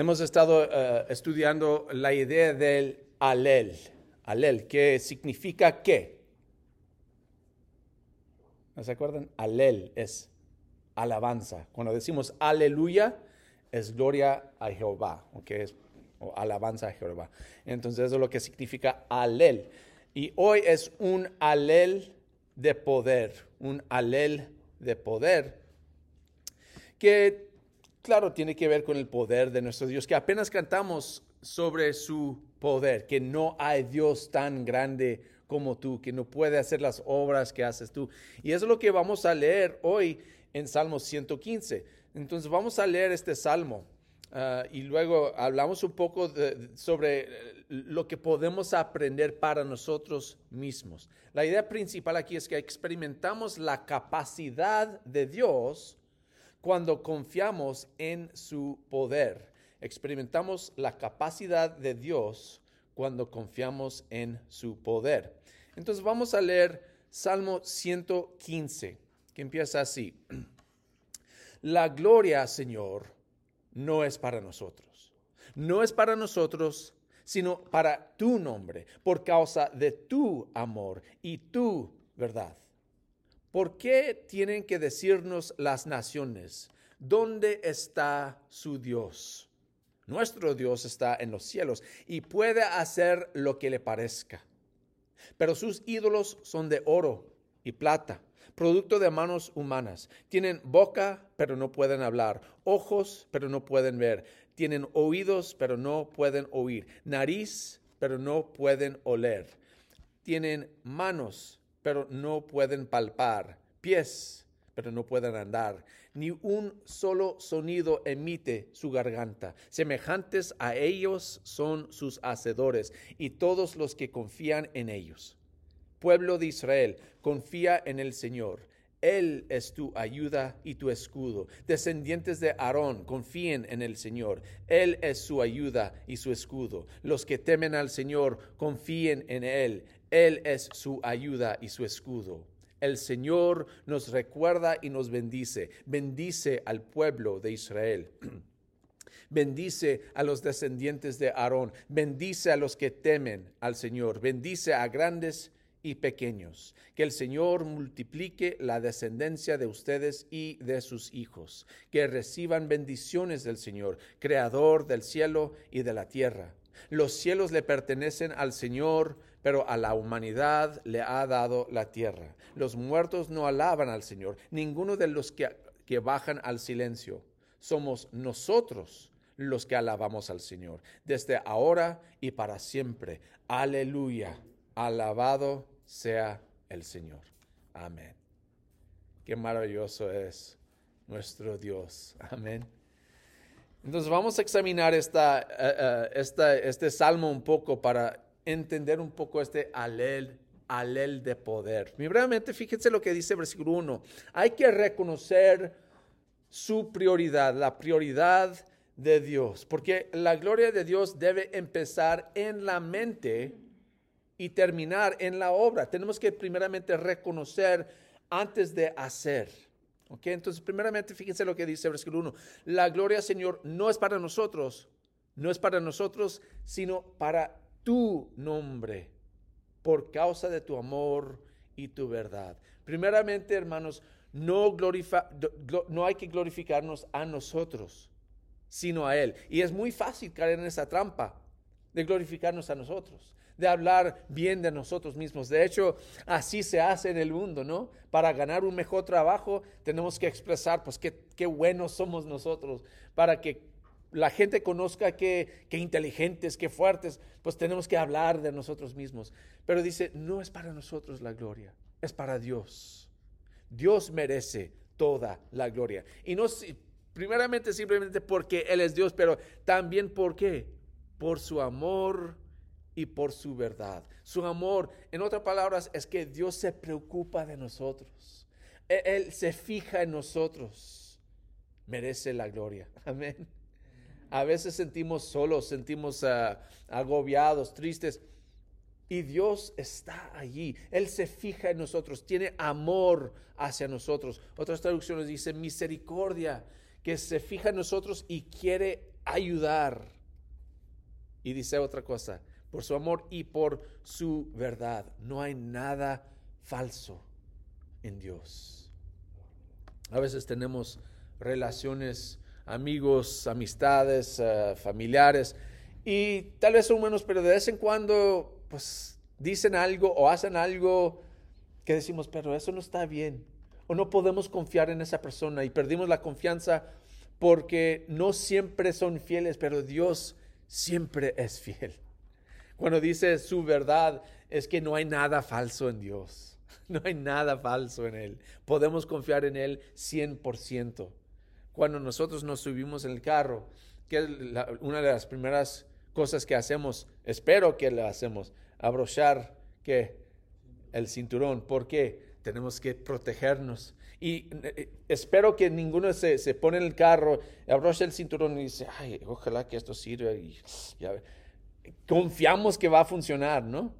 Hemos estado eh, estudiando la idea del alel, alel, que significa qué. ¿No se acuerdan? Alel es alabanza. Cuando decimos aleluya, es gloria a Jehová, ¿ok? Es, o alabanza a Jehová. Entonces eso es lo que significa alel. Y hoy es un alel de poder, un alel de poder que claro, tiene que ver con el poder de nuestro Dios, que apenas cantamos sobre su poder, que no hay Dios tan grande como tú, que no puede hacer las obras que haces tú. Y eso es lo que vamos a leer hoy en Salmo 115. Entonces vamos a leer este salmo ah, y luego hablamos un poco sobre lo que podemos aprender para nosotros mismos. La idea principal aquí es que experimentamos la capacidad de Dios cuando confiamos en su poder. Experimentamos la capacidad de Dios cuando confiamos en su poder. Entonces vamos a leer Salmo 115, que empieza así. La gloria, Señor, no es para nosotros. No es para nosotros, sino para tu nombre, por causa de tu amor y tu verdad. ¿Por qué tienen que decirnos las naciones? ¿Dónde está su Dios? Nuestro Dios está en los cielos y puede hacer lo que le parezca. Pero sus ídolos son de oro y plata, producto de manos humanas. Tienen boca, pero no pueden hablar, ojos, pero no pueden ver. Tienen oídos, pero no pueden oír, nariz, pero no pueden oler. Tienen manos, pero no pueden palpar, pies, pero no pueden andar. Ni un solo sonido emite su garganta. Semejantes a ellos son sus hacedores y todos los que confían en ellos. Pueblo de Israel, confía en el Señor. Él es tu ayuda y tu escudo. Descendientes de Aarón, confíen en el Señor. Él es su ayuda y su escudo. Los que temen al Señor, confíen en Él. Él es su ayuda y su escudo. El Señor nos recuerda y nos bendice. Bendice al pueblo de Israel. Bendice a los descendientes de Aarón. Bendice a los que temen al Señor. Bendice a grandes y pequeños. Que el Señor multiplique la descendencia de ustedes y de sus hijos. Que reciban bendiciones del Señor, creador del cielo y de la tierra. Los cielos le pertenecen al Señor pero a la humanidad le ha dado la tierra. Los muertos no alaban al Señor, ninguno de los que, que bajan al silencio. Somos nosotros los que alabamos al Señor, desde ahora y para siempre. Aleluya, alabado sea el Señor. Amén. Qué maravilloso es nuestro Dios. Amén. Entonces vamos a examinar esta, eh, eh, este salmo un poco para entender un poco este alel, alel de poder. Y fíjense lo que dice versículo 1. Hay que reconocer su prioridad, la prioridad de Dios, porque la gloria de Dios debe empezar en la mente y terminar en la obra. Tenemos que primeramente reconocer antes de hacer. ¿Ok? Entonces, primeramente, fíjense lo que dice versículo 1. La gloria, Señor, no es para nosotros, no es para nosotros, sino para tu nombre por causa de tu amor y tu verdad. Primeramente, hermanos, no, no hay que glorificarnos a nosotros, sino a Él. Y es muy fácil caer en esa trampa de glorificarnos a nosotros, de hablar bien de nosotros mismos. De hecho, así se hace en el mundo, ¿no? Para ganar un mejor trabajo tenemos que expresar, pues, qué, qué buenos somos nosotros, para que la gente conozca qué, inteligentes, qué fuertes, pues tenemos que hablar de nosotros mismos. Pero dice, no es para nosotros la gloria, es para Dios. Dios merece toda la gloria. Y no primeramente simplemente porque Él es Dios, pero también por qué? Por su amor y por su verdad. Su amor, en otras palabras, es que Dios se preocupa de nosotros. E-, Él se fija en nosotros. Merece la gloria. Amén. A veces sentimos solos, sentimos ah, agobiados, tristes. Y Dios está allí. Él se fija en nosotros, tiene amor hacia nosotros. Otras traducciones dicen misericordia, que se fija en nosotros y quiere ayudar. Y dice otra cosa, por su amor y por su verdad. No hay nada falso en Dios. A veces tenemos relaciones, amigos, amistades, eh, familiares, y tal vez son humanos, pero de vez en cuando, pues, dicen algo o hacen algo que decimos, pero eso no está bien. O no podemos confiar en esa persona y perdimos la confianza porque no siempre son fieles, pero Dios siempre es fiel. Cuando dice su verdad, es que no hay nada falso en Dios. No hay nada falso en Él. Podemos confiar en Él 100%. Cuando nosotros nos subimos en el carro, que es una de las primeras cosas que hacemos, espero que la hacemos, abrochar que el cinturón, porque tenemos que protegernos. Y eh, espero que ninguno se, se, pone en el carro, abrocha el cinturón y dice, ay, ojalá que esto sirva. Y ya, confiamos que va a funcionar, ¿no?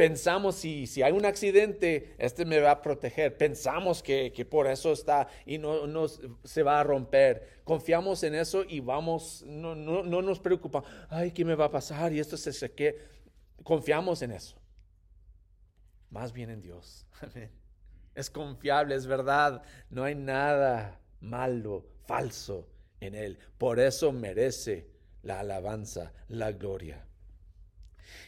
Pensamos si, si hay un accidente, este me va a proteger. Pensamos que, que por eso está y no, no, se va a romper. Confiamos en eso y vamos, no, no, no nos preocupa. Ay, ¿qué me va a pasar? Y esto se seque. Confiamos en eso. Más bien en Dios. Es confiable, es verdad. No hay nada malo, falso en Él. Por eso merece la alabanza, la gloria.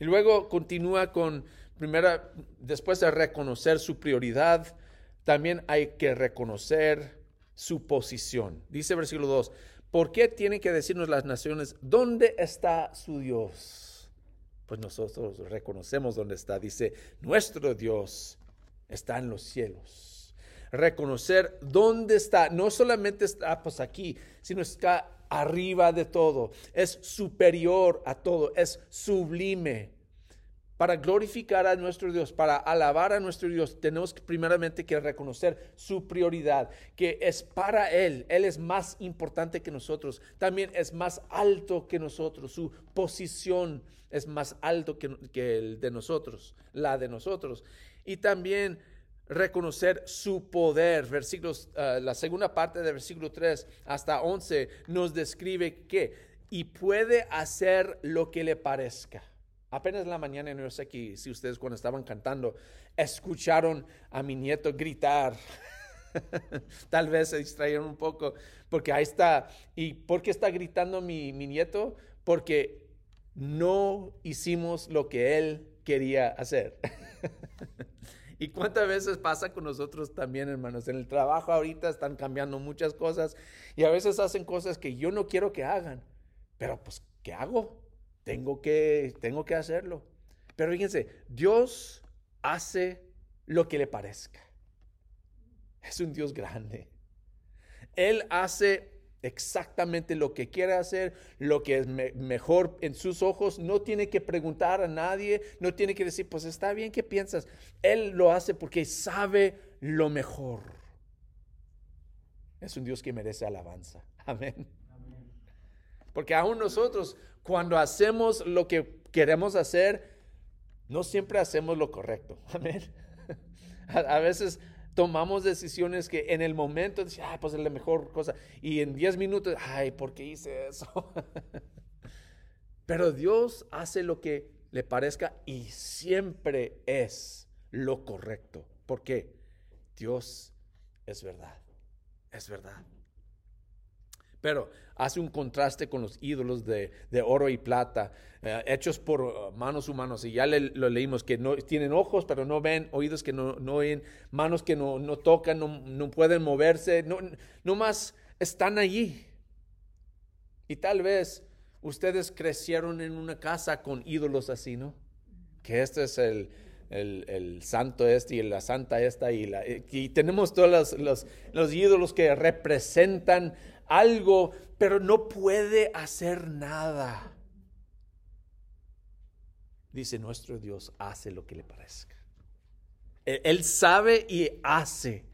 Y luego continúa con, primera, después de reconocer su prioridad, también hay que reconocer su posición. Dice versículo 2, ¿por qué tienen que decirnos las naciones dónde está su Dios? Pues nosotros reconocemos dónde está. Dice, nuestro Dios está en los cielos. Reconocer dónde está, no solamente está pues aquí, sino está arriba de todo, es superior a todo, es sublime. Para glorificar a nuestro Dios, para alabar a nuestro Dios, tenemos primeramente que reconocer su prioridad, que es para Él. Él es más importante que nosotros. También es más alto que nosotros. Su posición es más alto que, que el de nosotros, la de nosotros. Y también reconocer su poder. Versículos, ah, la segunda parte del versículo 3 hasta 11 nos describe que y puede hacer lo que le parezca. Apenas la mañana, no sé si ustedes cuando estaban cantando escucharon a mi nieto gritar. Tal vez se distrayeron un poco, porque ahí está. ¿Y por qué está gritando mi, mi nieto? Porque no hicimos lo que él quería hacer. ¿Y cuántas veces pasa con nosotros también, hermanos? En el trabajo ahorita están cambiando muchas cosas y a veces hacen cosas que yo no quiero que hagan, pero pues, ¿qué hago? Tengo que, tengo que hacerlo. Pero fíjense, Dios hace lo que le parezca. Es un Dios grande. Él hace exactamente lo que quiere hacer, lo que es mejor en sus ojos. No tiene que preguntar a nadie, no tiene que decir, pues está bien, ¿qué piensas? Él lo hace porque sabe lo mejor. Es un Dios que merece alabanza. Amén. Porque aún nosotros, cuando hacemos lo que queremos hacer, no siempre hacemos lo correcto. Amén. A, veces tomamos decisiones que en el momento ay, pues es la mejor cosa. Y en 10 minutos, ay, ¿por qué hice eso? Pero Dios hace lo que le parezca y siempre es lo correcto. ¿Por qué? Dios es verdad. Es verdad. Pero hace un contraste con los ídolos de, oro y plata, eh, hechos por uh, manos humanos. Y ya lo leímos, que no tienen ojos, pero no ven, oídos que no, no oyen, manos que no, no tocan, no, no, pueden moverse, no, no más están allí. Y tal vez ustedes crecieron en una casa con ídolos así, ¿no? Que este es el, el, el, santo este y la santa esta y, la, y tenemos todos los, los, los, ídolos que representan algo, pero no puede hacer nada. Dice, nuestro Dios hace lo que le parezca. Él sabe y hace.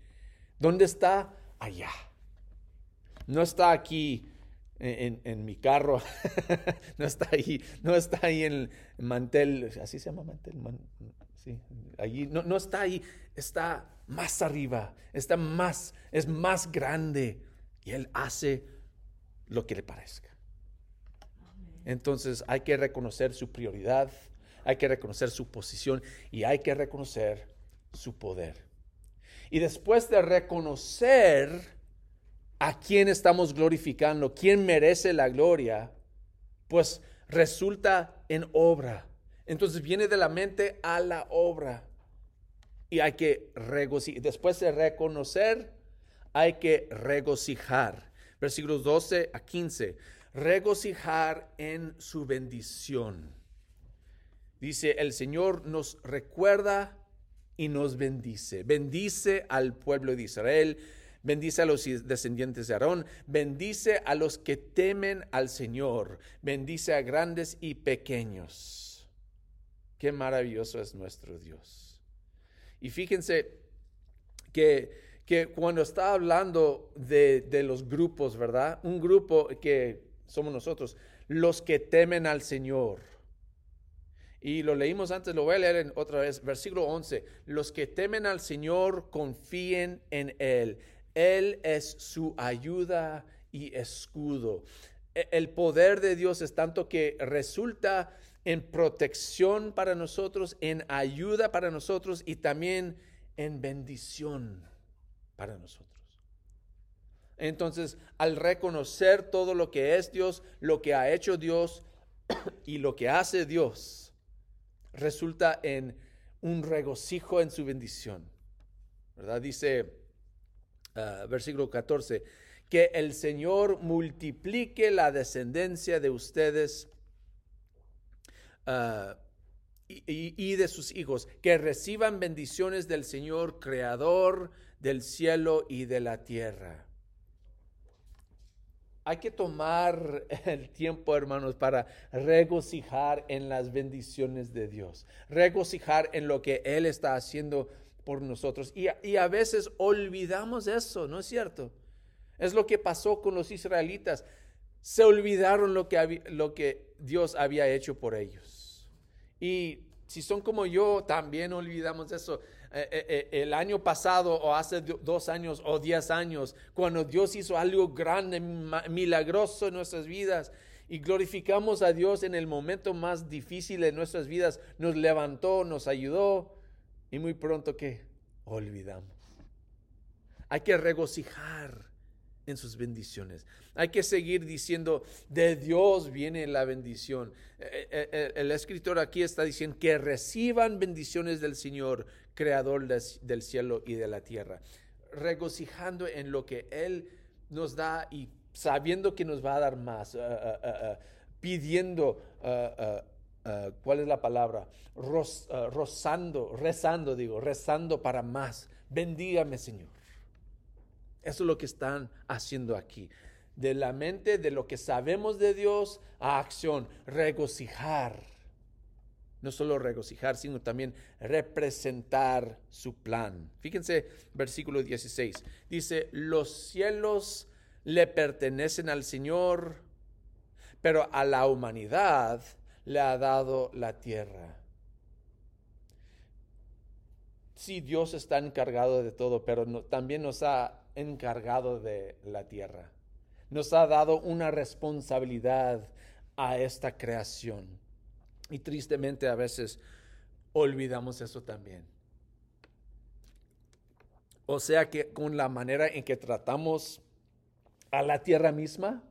¿Dónde está? Allá. No está aquí en, mi carro. no está ahí. No está ahí en el mantel. ¿Así se llama mantel? sí, allí. No, no está ahí. Está más arriba. Está más. Es más grande. Y Él hace lo que le parezca. Entonces hay que reconocer su prioridad, hay que reconocer su posición y hay que reconocer su poder. Y después de reconocer a quién estamos glorificando, quién merece la gloria, pues resulta en obra. Entonces viene de la mente a la obra. Y hay que regocijar. Después de reconocer, hay que regocijar. Versículos 12 a 15. Regocijar en su bendición. Dice, el Señor nos recuerda y nos bendice. Bendice al pueblo de Israel, bendice a los descendientes de Aarón, bendice a los que temen al Señor, bendice a grandes y pequeños. Qué maravilloso es nuestro Dios. Y fíjense que, que cuando está hablando de, de los grupos, ¿verdad? Un grupo que somos nosotros, los que temen al Señor y lo leímos antes, lo voy a leer otra vez, versículo 11. Los que temen al Señor confíen en Él. Él es su ayuda y escudo. E, el poder de Dios es tanto que resulta en protección para nosotros, en ayuda para nosotros y también en bendición para nosotros. Entonces, al reconocer todo lo que es Dios, lo que ha hecho Dios y lo que hace Dios, resulta en un regocijo en su bendición. ¿Verdad? Dice ah, versículo 14, que el Señor multiplique la descendencia de ustedes ah, y, y de sus hijos, que reciban bendiciones del Señor, creador del cielo y de la tierra hay que tomar el tiempo, hermanos, para regocijar en las bendiciones de Dios, regocijar en lo que Él está haciendo por nosotros. Y, a veces olvidamos eso, ¿no es cierto? Es lo que pasó con los israelitas. Se olvidaron lo que, lo que Dios había hecho por ellos. Y si son como yo, también olvidamos eso. Eh, eh, eh, el año pasado o hace dos años o diez años, cuando Dios hizo algo grande, milagroso en nuestras vidas y glorificamos a Dios en el momento más difícil de nuestras vidas, nos levantó, nos ayudó y muy pronto que olvidamos. Hay que regocijar en sus bendiciones. Hay que seguir diciendo, de Dios viene la bendición. El, escritor aquí está diciendo que reciban bendiciones del Señor, creador del cielo y de la tierra, regocijando en lo que Él nos da y sabiendo que nos va a dar más, uh, uh, uh, pidiendo, ¿cuál es la palabra? rozando, rezando, digo, rezando para más. Bendígame, Señor. Eso es lo que están haciendo aquí. De la mente, de lo que sabemos de Dios, a acción, regocijar no solo regocijar, sino también representar su plan. Fíjense, versículo 16. Dice, los cielos le pertenecen al Señor, pero a la humanidad le ha dado la tierra. Sí, Dios está encargado de todo, pero también nos ha encargado de la tierra. Nos ha dado una responsabilidad a esta creación. Y tristemente a veces olvidamos eso también. O sea que con la manera en que tratamos a la tierra misma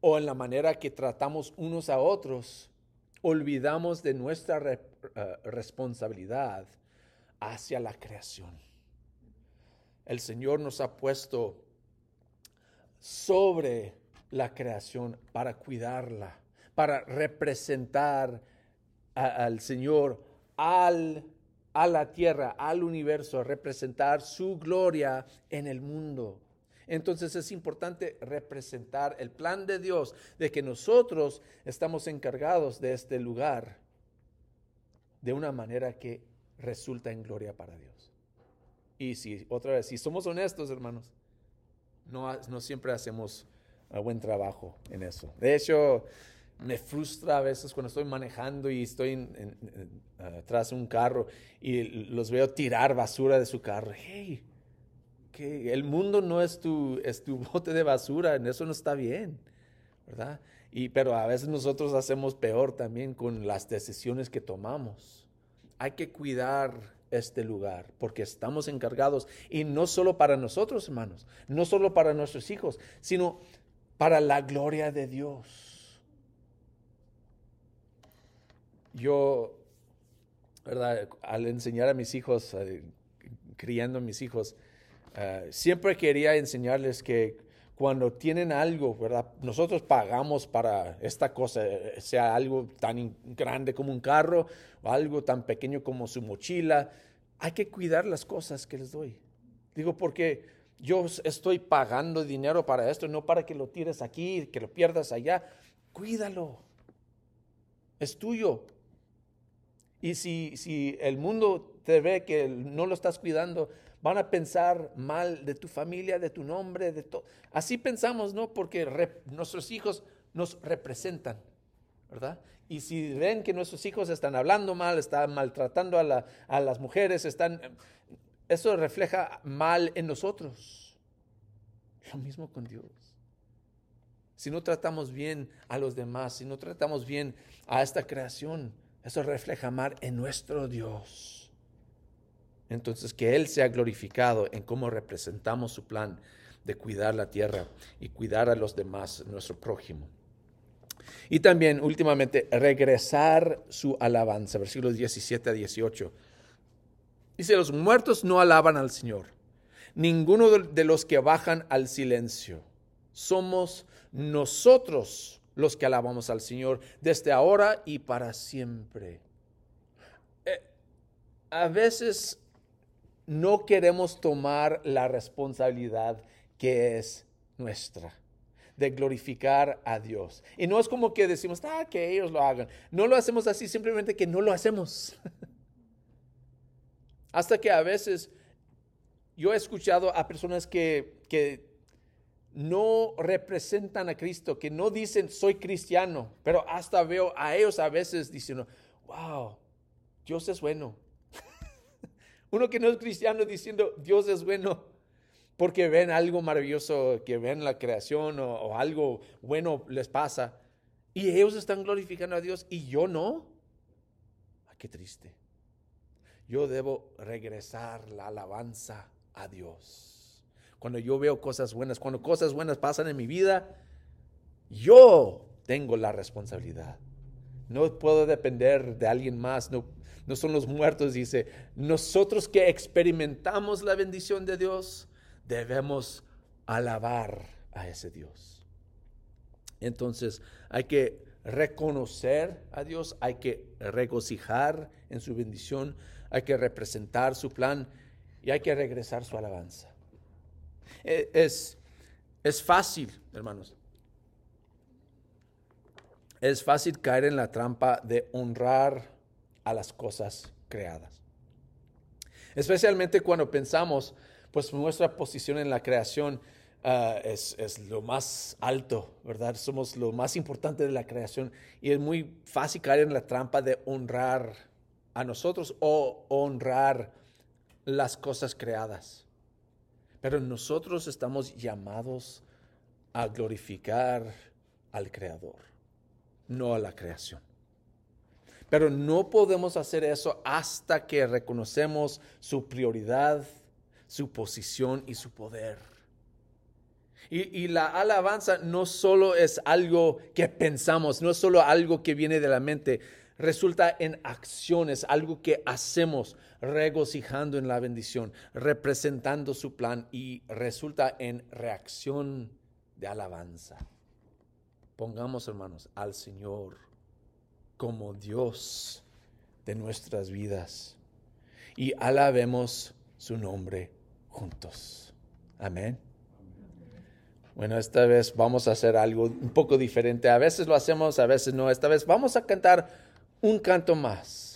o en la manera que tratamos unos a otros, olvidamos de nuestra eh, responsabilidad hacia la creación. El Señor nos ha puesto sobre la creación para cuidarla, para representar al Señor, al, a la tierra, al universo, a representar su gloria en el mundo. Entonces es importante representar el plan de Dios de que nosotros estamos encargados de este lugar de una manera que resulta en gloria para Dios. Y si, otra vez, si somos honestos, hermanos, no, no siempre hacemos buen trabajo en eso. De hecho, me frustra a veces cuando estoy manejando y estoy en, atrás de un carro y los veo tirar basura de su carro. Hey, que el mundo no es tu, es tu bote de basura, en eso no está bien, ¿verdad? Y, pero a veces nosotros hacemos peor también con las decisiones que tomamos. Hay que cuidar este lugar porque estamos encargados y no solo para nosotros, hermanos, no solo para nuestros hijos, sino para la gloria de Dios. Yo, ¿verdad? Al enseñar a mis hijos, eh, criando a mis hijos, eh, siempre quería enseñarles que cuando tienen algo, ¿verdad? Nosotros pagamos para esta cosa, sea algo tan grande como un carro o algo tan pequeño como su mochila. Hay que cuidar las cosas que les doy. Digo, porque yo estoy pagando dinero para esto, no para que lo tires aquí, que lo pierdas allá. Cuídalo. Es tuyo. Y si, si el mundo te ve que no lo estás cuidando, van a pensar mal de tu familia, de tu nombre, de todo. Así pensamos, ¿no? Porque nuestros hijos nos representan, ¿verdad? Y si ven que nuestros hijos están hablando mal, están maltratando a, a las mujeres, están, eso refleja mal en nosotros. Lo mismo con Dios. Si no tratamos bien a los demás, si no tratamos bien a esta creación, eso refleja mal en nuestro Dios. Entonces, que Él sea glorificado en cómo representamos su plan de cuidar la tierra y cuidar a los demás, nuestro prójimo. Y también, últimamente, regresar su alabanza, versículos 17 a 18. Dice, los muertos no alaban al Señor, ninguno de los que bajan al silencio. Somos nosotros los que alabamos al Señor desde ahora y para siempre. Eh, a veces no queremos tomar la responsabilidad que es nuestra de glorificar a Dios. Y no es como que decimos, ah, que ellos lo hagan. No lo hacemos así, simplemente que no lo hacemos. Hasta que a veces yo he escuchado a personas que, que no representan a Cristo, que no dicen soy cristiano, pero hasta veo a ellos a veces diciendo, wow, Dios es bueno, uno que no es cristiano diciendo Dios es bueno porque ven algo maravilloso, que ven la creación o, algo bueno les pasa. Y ellos están glorificando a Dios y yo no. Ah, qué triste. Yo debo regresar la alabanza a Dios. Cuando yo veo cosas buenas, cuando cosas buenas pasan en mi vida, yo tengo la responsabilidad. No puedo depender de alguien más. No, no son los muertos, dice, nosotros que experimentamos la bendición de Dios, debemos alabar a ese Dios. Entonces hay que reconocer a Dios, hay que regocijar en su bendición, hay que representar su plan y hay que regresar su alabanza. E, es, es fácil, hermanos. Es fácil caer en la trampa de honrar a las cosas creadas. Especialmente cuando pensamos, pues nuestra posición en la creación ah, es, es, lo más alto, ¿verdad? Somos lo más importante de la creación y es muy fácil caer en la trampa de honrar a nosotros o honrar las cosas creadas. Pero nosotros estamos llamados a glorificar al Creador, no a la creación. Pero no podemos hacer eso hasta que reconocemos su prioridad, su posición y su poder. Y, la alabanza no solo es algo que pensamos, no es solo algo que viene de la mente, resulta en acciones, algo que hacemos regocijando en la bendición, representando su plan y resulta en reacción de alabanza. Pongamos, hermanos, al Señor como Dios de nuestras vidas y alabemos su nombre juntos. Amén. Bueno, esta vez vamos a hacer algo un poco diferente. A veces lo hacemos, a veces no. Esta vez vamos a cantar un canto más.